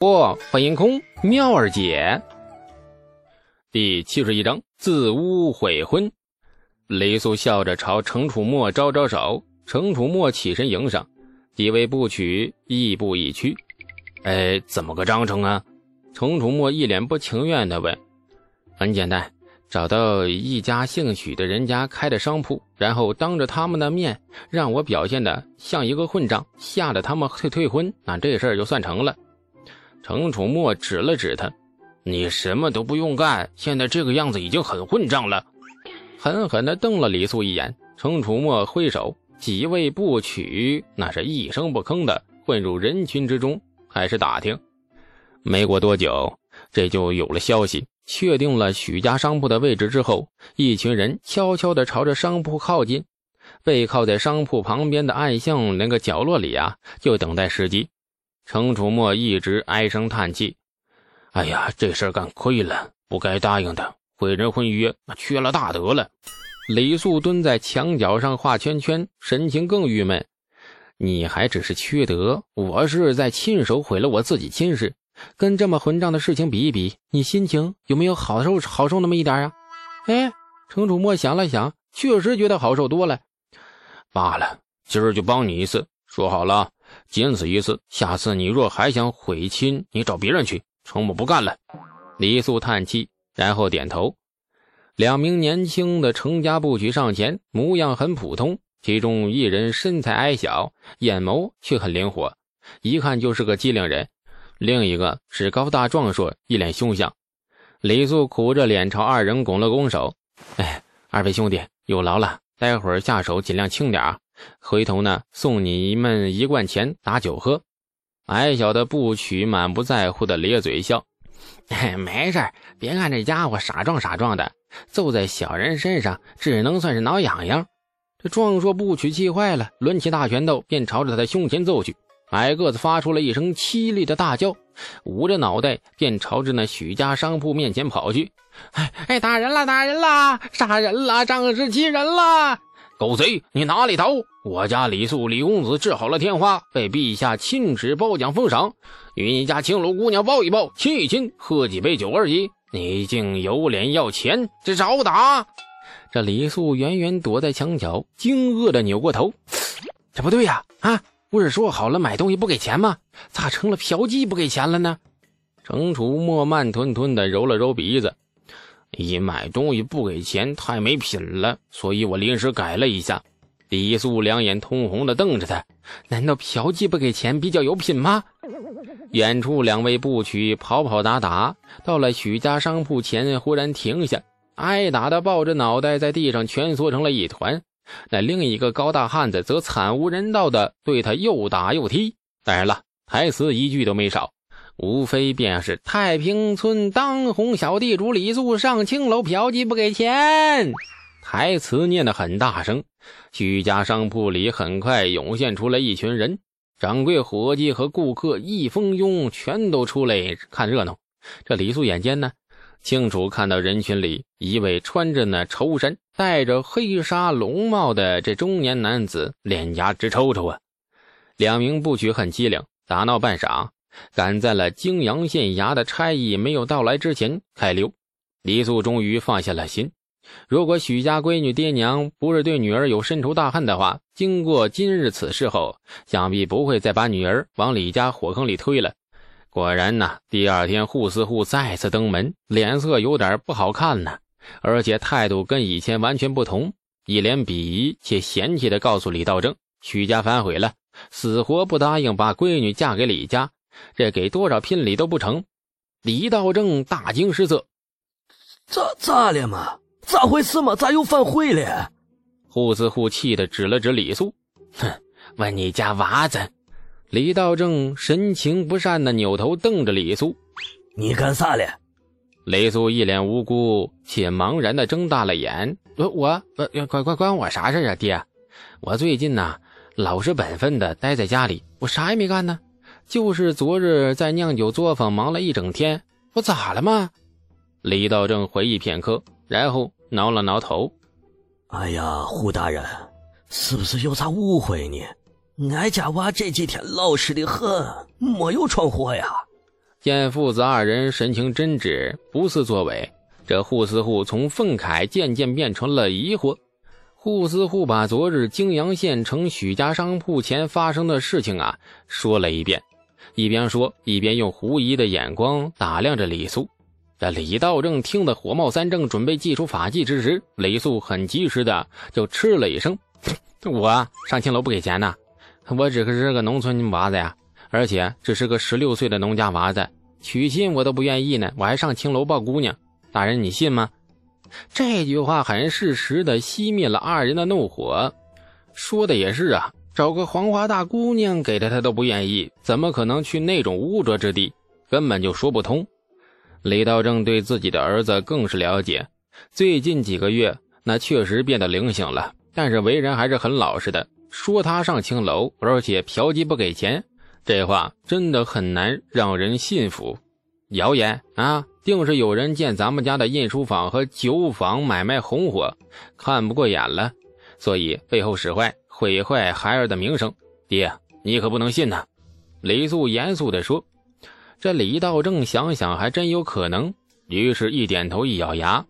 不，欢迎空妙儿姐。第七十一章自污悔婚。李素笑着朝程楚墨招招手，程楚墨起身迎上，几位不取，亦步亦趋。哎，怎么个章程啊？程楚墨一脸不情愿地问。很简单，找到一家姓许的人家开的商铺，然后当着他们的面让我表现的像一个混账，吓得他们退退婚，那这事儿就算成了。程楚墨指了指他：“你什么都不用干，现在这个样子已经很混账了。”狠狠地瞪了李素一眼。程楚墨挥手，几位不取，那是一声不吭的混入人群之中，开始打听。没过多久，这就有了消息，确定了许家商铺的位置之后，一群人悄悄地朝着商铺靠近，背靠在商铺旁边的暗巷那个角落里啊，就等待时机。程楚墨一直唉声叹气：“哎呀，这事儿干亏了，不该答应的。毁人婚约，缺了大德了。”李素蹲在墙角上画圈圈，神情更郁闷：“你还只是缺德，我是在亲手毁了我自己亲事。跟这么混账的事情比一比，你心情有没有好受好受那么一点啊？”哎，程楚墨想了想，确实觉得好受多了。罢了，今儿就帮你一次，说好了。仅此一次，下次你若还想毁亲，你找别人去。程某不干了。李素叹气，然后点头。两名年轻的程家部曲上前，模样很普通，其中一人身材矮小，眼眸却很灵活，一看就是个机灵人；另一个是高大壮硕，一脸凶相。李素苦着脸朝二人拱了拱手：“哎，二位兄弟有劳了，待会儿下手尽量轻点啊。”回头呢，送你们一罐钱打酒喝。矮小的不取满不在乎的咧嘴笑，没事别看这家伙傻壮傻壮的，揍在小人身上只能算是挠痒痒。这壮硕不取气坏了，抡起大拳头便朝着他的胸前揍去。矮个子发出了一声凄厉的大叫，捂着脑袋便朝着那许家商铺面前跑去。哎 哎，打人了，打人了，杀人了，仗势欺人了！狗贼，你哪里逃？我家李素李公子治好了天花，被陛下亲旨褒奖封赏，与你家青楼姑娘抱一抱，亲一亲，喝几杯酒而已。你竟有脸要钱？这找打！这李素远远躲在墙角，惊愕的扭过头。这不对呀！啊，不是说好了买东西不给钱吗？咋成了嫖妓不给钱了呢？程楚墨慢吞吞的揉了揉鼻子。一买东西不给钱，太没品了，所以我临时改了一下。李素两眼通红的瞪着他，难道嫖妓不给钱比较有品吗？远处两位不取跑跑打打，到了许家商铺前，忽然停下，挨打的抱着脑袋在地上蜷缩成了一团。那另一个高大汉子则惨无人道的对他又打又踢。当然了，台词一句都没少。无非便是太平村当红小地主李素上青楼嫖妓不给钱，台词念得很大声。许家商铺里很快涌现出了一群人，掌柜、伙计和顾客一蜂拥，全都出来看热闹。这李素眼尖呢，清楚看到人群里一位穿着那绸衫、戴着黑纱龙帽的这中年男子，脸颊直抽抽啊。两名部曲很机灵，打闹半晌。赶在了泾阳县衙的差役没有到来之前开溜，李素终于放下了心。如果许家闺女爹娘不是对女儿有深仇大恨的话，经过今日此事后，想必不会再把女儿往李家火坑里推了。果然呐，第二天扈四户再次登门，脸色有点不好看呢，而且态度跟以前完全不同，一脸鄙夷且嫌弃地告诉李道正，许家反悔了，死活不答应把闺女嫁给李家。这给多少聘礼都不成，李道正大惊失色。咋咋了嘛？咋回事嘛？咋又反悔了？扈四户气的指了指李素，哼，问你家娃子。李道正神情不善的扭头瞪着李素，你干啥了？雷素一脸无辜且茫然的睁大了眼。我我呃，关关关我啥事啊？爹，我最近呐老实本分的待在家里，我啥也没干呢。就是昨日在酿酒作坊忙了一整天，我咋了吗？李道正回忆片刻，然后挠了挠头。哎呀，胡大人，是不是有啥误会呢？俺家娃这几天老实的很，没有闯祸呀。见父子二人神情真挚，不似作伪，这扈思户从愤慨渐渐变成了疑惑。扈思户把昨日泾阳县城许家商铺前发生的事情啊说了一遍，一边说一边用狐疑的眼光打量着李素。这李道正听得火冒三丈，准备祭出法器之时，李素很及时的就嗤了一声：“ 我上青楼不给钱呢，我只是个农村娃子呀。”而且只是个十六岁的农家娃子，娶亲我都不愿意呢，我还上青楼抱姑娘，大人你信吗？这句话很适时的熄灭了二人的怒火。说的也是啊，找个黄花大姑娘给他他都不愿意，怎么可能去那种污浊之地？根本就说不通。李道正对自己的儿子更是了解，最近几个月那确实变得灵性了，但是为人还是很老实的。说他上青楼，而且嫖妓不给钱。这话真的很难让人信服，谣言啊，定是有人见咱们家的印书坊和酒坊买卖红火，看不过眼了，所以背后使坏，毁坏孩儿的名声。爹，你可不能信呐！李素严肃地说。这李道正想想，还真有可能，于是一点头，一咬牙：“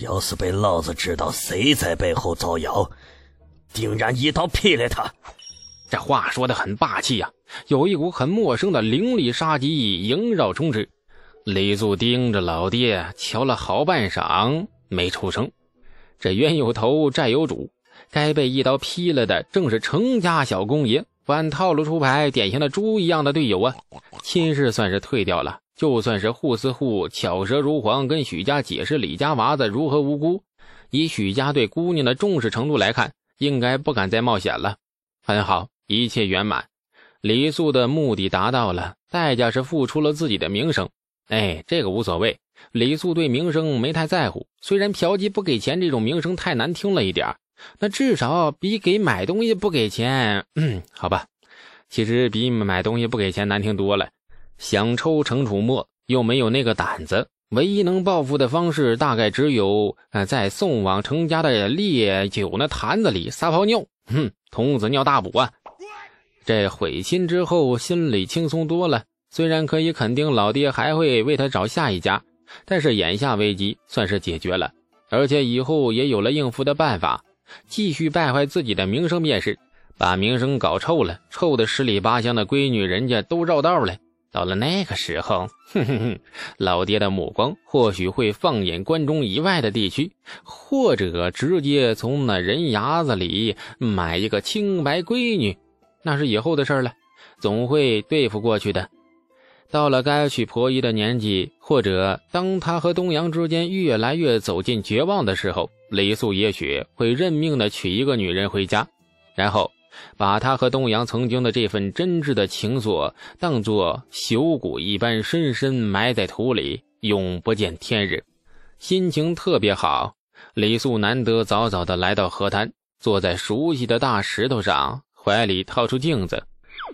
要是被老子知道谁在背后造谣，定然一刀劈了他。”这话说的很霸气呀，有一股很陌生的凌厉杀机萦绕充斥。李素盯着老爹瞧了好半晌，没出声。这冤有头债有主，该被一刀劈了的正是程家小公爷，反套路出牌，典型的猪一样的队友啊！亲事算是退掉了，就算是扈思户巧舌如簧，跟许家解释李家娃子如何无辜，以许家对姑娘的重视程度来看，应该不敢再冒险了。很好。一切圆满，李素的目的达到了，代价是付出了自己的名声。哎，这个无所谓，李素对名声没太在乎。虽然嫖妓不给钱这种名声太难听了一点那至少比给买东西不给钱，嗯，好吧，其实比买东西不给钱难听多了。想抽程楚墨又没有那个胆子，唯一能报复的方式大概只有呃，在送往程家的烈酒那坛子里撒泡尿。哼，童子尿大补啊！这悔亲之后，心里轻松多了。虽然可以肯定老爹还会为他找下一家，但是眼下危机算是解决了，而且以后也有了应付的办法。继续败坏自己的名声便是，把名声搞臭了，臭的十里八乡的闺女人家都绕道了。到了那个时候，哼哼哼，老爹的目光或许会放眼关中以外的地区，或者直接从那人牙子里买一个清白闺女。那是以后的事了，总会对付过去的。到了该娶婆姨的年纪，或者当他和东阳之间越来越走进绝望的时候，李素也许会认命的娶一个女人回家，然后把他和东阳曾经的这份真挚的情愫当作朽骨一般深深埋在土里，永不见天日。心情特别好，李素难得早早的来到河滩，坐在熟悉的大石头上。怀里掏出镜子，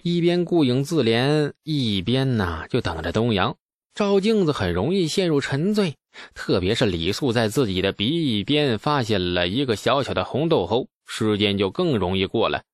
一边顾影自怜，一边呢就等着东阳。照镜子很容易陷入沉醉，特别是李素在自己的鼻翼边发现了一个小小的红豆后，时间就更容易过了。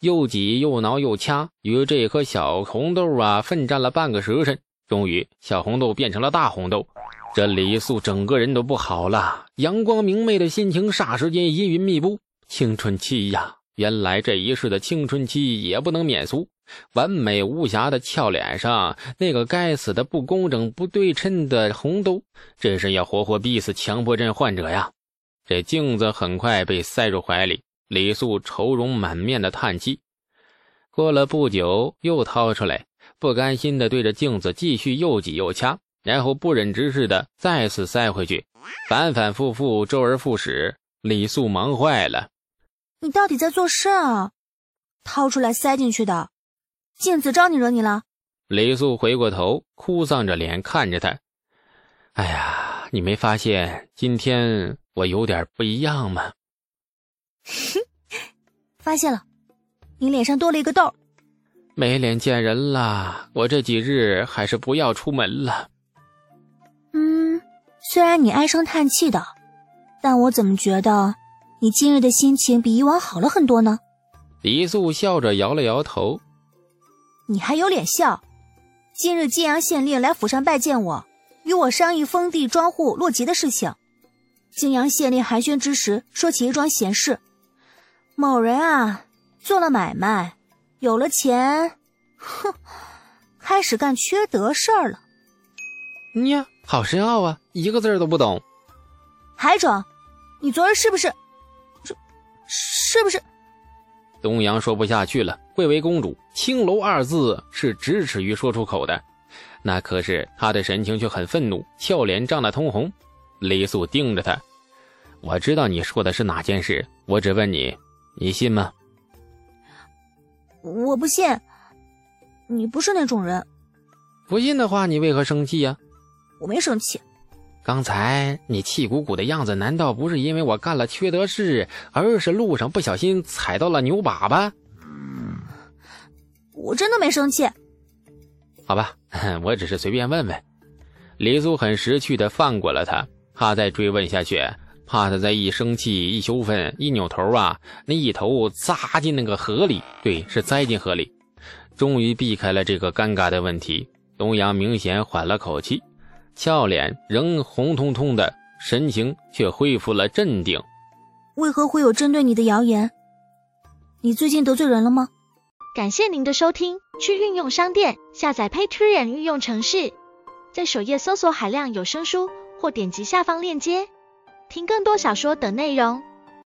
又挤又挠又掐，与这颗小红豆啊奋战了半个时辰，终于小红豆变成了大红豆。这李素整个人都不好了，阳光明媚的心情霎时间阴云密布，青春期呀。原来这一世的青春期也不能免俗，完美无瑕的俏脸上那个该死的不工整不对称的红豆，这是要活活逼死强迫症患者呀！这镜子很快被塞入怀里，李素愁容满面的叹气。过了不久，又掏出来，不甘心的对着镜子继续又挤又掐，然后不忍直视的再次塞回去，反反复复，周而复始。李素忙坏了。你到底在做甚啊？掏出来塞进去的镜子招你惹你了？李素回过头，哭丧着脸看着他。哎呀，你没发现今天我有点不一样吗？哼，发现了，你脸上多了一个痘。没脸见人了，我这几日还是不要出门了。嗯，虽然你唉声叹气的，但我怎么觉得？你今日的心情比以往好了很多呢。李素笑着摇了摇头。你还有脸笑？今日晋阳县令来府上拜见我，与我商议封地庄户落籍的事情。泾阳县令寒暄之时，说起一桩闲事：某人啊，做了买卖，有了钱，哼，开始干缺德事儿了。呀，好深奥啊，一个字都不懂。海总，你昨儿是不是？是，是不是？东阳说不下去了。贵为公主，青楼二字是咫尺于说出口的，那可是他的神情却很愤怒，俏脸涨得通红。李素盯着他，我知道你说的是哪件事，我只问你，你信吗？我不信，你不是那种人。不信的话，你为何生气呀？我没生气。刚才你气鼓鼓的样子，难道不是因为我干了缺德事，而是路上不小心踩到了牛粑粑？我真的没生气。好吧，我只是随便问问。李苏很识趣的放过了他，怕再追问下去，怕他再一生气、一羞愤、一扭头啊，那一头扎进那个河里。对，是栽进河里。终于避开了这个尴尬的问题，东阳明显缓了口气。俏脸仍红彤彤的，神情却恢复了镇定。为何会有针对你的谣言？你最近得罪人了吗？感谢您的收听，去运用商店下载 Patreon 运用城市，在首页搜索海量有声书，或点击下方链接听更多小说等内容。